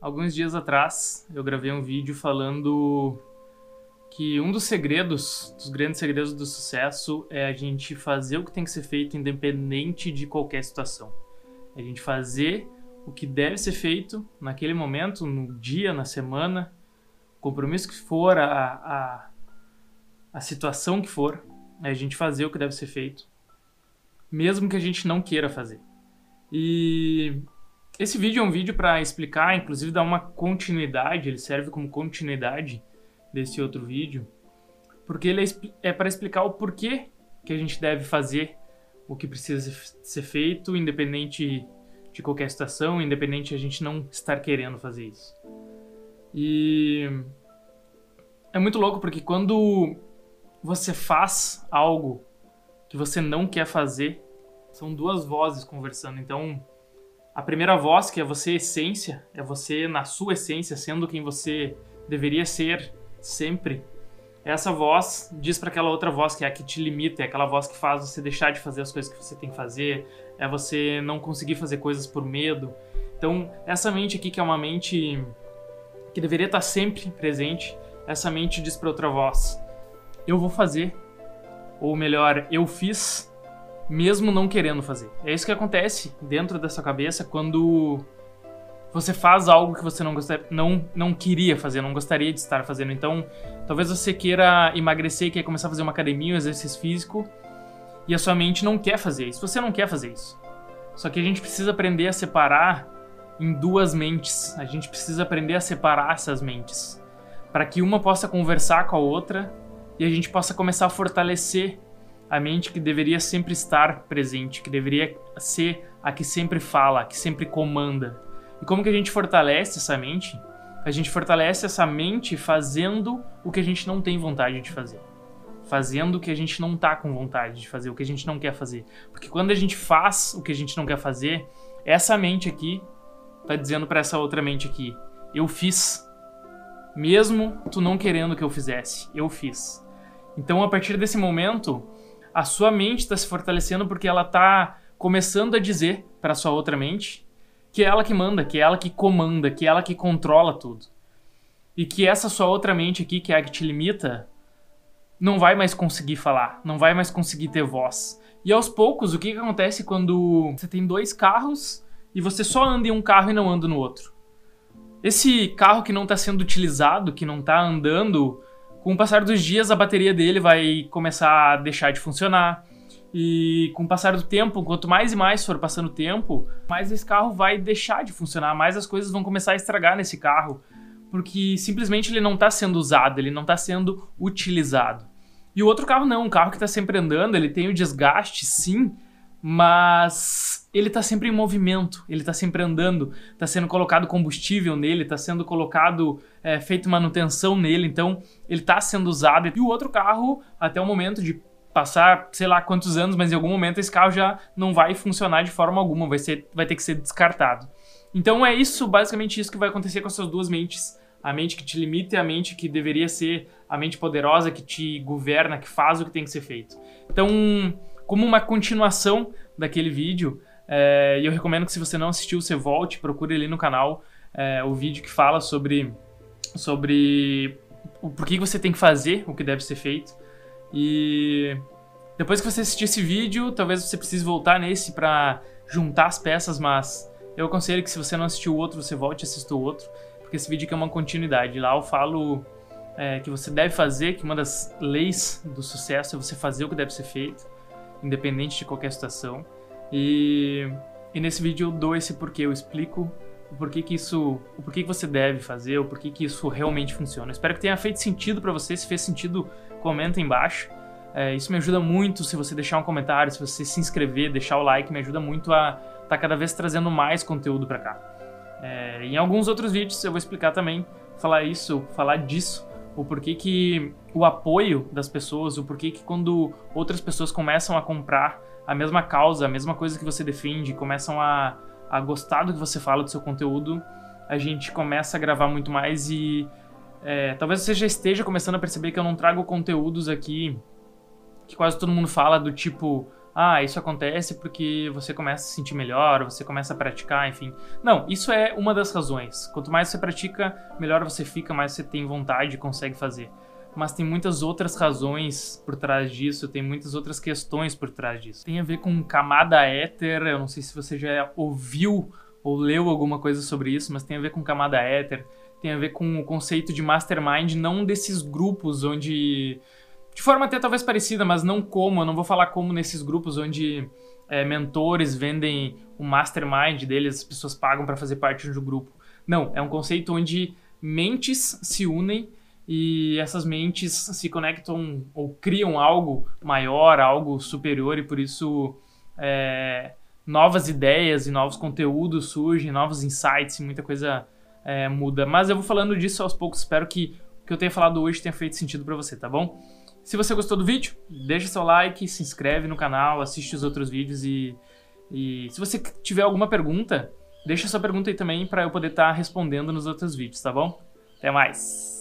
Alguns dias atrás eu gravei um vídeo falando que um dos segredos, dos grandes segredos do sucesso é a gente fazer o que tem que ser feito independente de qualquer situação. É a gente fazer o que deve ser feito naquele momento, no dia, na semana, compromisso que for, a, a, a situação que for, é a gente fazer o que deve ser feito, mesmo que a gente não queira fazer. E esse vídeo é um vídeo para explicar, inclusive dar uma continuidade, ele serve como continuidade desse outro vídeo, porque ele é, é para explicar o porquê que a gente deve fazer o que precisa ser feito, independente de qualquer situação, independente de a gente não estar querendo fazer isso. E é muito louco porque quando você faz algo que você não quer fazer, são duas vozes conversando. Então, a primeira voz, que é você essência, é você na sua essência, sendo quem você deveria ser sempre. Essa voz diz para aquela outra voz que é a que te limita, é aquela voz que faz você deixar de fazer as coisas que você tem que fazer, é você não conseguir fazer coisas por medo. Então, essa mente aqui que é uma mente que deveria estar sempre presente, essa mente diz para outra voz: eu vou fazer, ou melhor, eu fiz mesmo não querendo fazer. É isso que acontece dentro dessa cabeça quando você faz algo que você não, gostaria, não, não queria fazer, não gostaria de estar fazendo. Então, talvez você queira emagrecer, quer começar a fazer uma academia, um exercício físico, e a sua mente não quer fazer isso. Você não quer fazer isso. Só que a gente precisa aprender a separar em duas mentes. A gente precisa aprender a separar essas mentes. Para que uma possa conversar com a outra e a gente possa começar a fortalecer a mente que deveria sempre estar presente, que deveria ser a que sempre fala, a que sempre comanda. E como que a gente fortalece essa mente? A gente fortalece essa mente fazendo o que a gente não tem vontade de fazer. Fazendo o que a gente não tá com vontade de fazer, o que a gente não quer fazer. Porque quando a gente faz o que a gente não quer fazer, essa mente aqui tá dizendo para essa outra mente aqui: eu fiz. Mesmo tu não querendo que eu fizesse, eu fiz. Então, a partir desse momento, a sua mente está se fortalecendo porque ela está começando a dizer para sua outra mente que é ela que manda, que é ela que comanda, que é ela que controla tudo. E que essa sua outra mente aqui, que é a que te limita, não vai mais conseguir falar, não vai mais conseguir ter voz. E aos poucos, o que, que acontece quando você tem dois carros e você só anda em um carro e não anda no outro? Esse carro que não está sendo utilizado, que não está andando com o passar dos dias, a bateria dele vai começar a deixar de funcionar. E com o passar do tempo, quanto mais e mais for passando o tempo, mais esse carro vai deixar de funcionar, mais as coisas vão começar a estragar nesse carro, porque simplesmente ele não está sendo usado, ele não está sendo utilizado. E o outro carro não, um carro que está sempre andando, ele tem o desgaste, sim, mas ele está sempre em movimento, ele está sempre andando, está sendo colocado combustível nele, está sendo colocado, é, feito manutenção nele, então ele está sendo usado. E o outro carro, até o momento de passar, sei lá quantos anos, mas em algum momento esse carro já não vai funcionar de forma alguma, vai, ser, vai ter que ser descartado. Então é isso, basicamente isso que vai acontecer com essas duas mentes. A mente que te limita e a mente que deveria ser a mente poderosa, que te governa, que faz o que tem que ser feito. Então, como uma continuação daquele vídeo. É, e eu recomendo que se você não assistiu, você volte, procure ali no canal é, o vídeo que fala sobre, sobre o porquê você tem que fazer o que deve ser feito. E depois que você assistir esse vídeo, talvez você precise voltar nesse para juntar as peças, mas eu aconselho que se você não assistiu o outro, você volte e assista o outro, porque esse vídeo aqui é uma continuidade. Lá eu falo é, que você deve fazer, que uma das leis do sucesso é você fazer o que deve ser feito independente de qualquer situação. E, e nesse vídeo eu dou esse porquê, eu explico o porquê que isso, o porquê que você deve fazer, o porquê que isso realmente funciona. Espero que tenha feito sentido para você. Se fez sentido, comenta embaixo. É, isso me ajuda muito se você deixar um comentário, se você se inscrever, deixar o like, me ajuda muito a estar tá cada vez trazendo mais conteúdo para cá. É, em alguns outros vídeos eu vou explicar também, falar isso, falar disso, o porquê que o apoio das pessoas, o porquê que quando outras pessoas começam a comprar a mesma causa, a mesma coisa que você defende, começam a, a gostar do que você fala, do seu conteúdo, a gente começa a gravar muito mais e é, talvez você já esteja começando a perceber que eu não trago conteúdos aqui que quase todo mundo fala do tipo ah, isso acontece porque você começa a se sentir melhor, você começa a praticar, enfim. Não, isso é uma das razões. Quanto mais você pratica, melhor você fica, mais você tem vontade e consegue fazer. Mas tem muitas outras razões por trás disso, tem muitas outras questões por trás disso. Tem a ver com camada éter, eu não sei se você já ouviu ou leu alguma coisa sobre isso, mas tem a ver com camada éter, tem a ver com o conceito de mastermind, não desses grupos onde de forma até talvez parecida, mas não como. Eu não vou falar como nesses grupos onde é, mentores vendem o mastermind deles, as pessoas pagam para fazer parte de um grupo. Não, é um conceito onde mentes se unem e essas mentes se conectam ou criam algo maior, algo superior e por isso é, novas ideias e novos conteúdos surgem, novos insights e muita coisa é, muda. Mas eu vou falando disso aos poucos. Espero que o que eu tenha falado hoje tenha feito sentido para você, tá bom? Se você gostou do vídeo, deixa seu like, se inscreve no canal, assiste os outros vídeos e, e se você tiver alguma pergunta, deixa sua pergunta aí também para eu poder estar tá respondendo nos outros vídeos, tá bom? Até mais!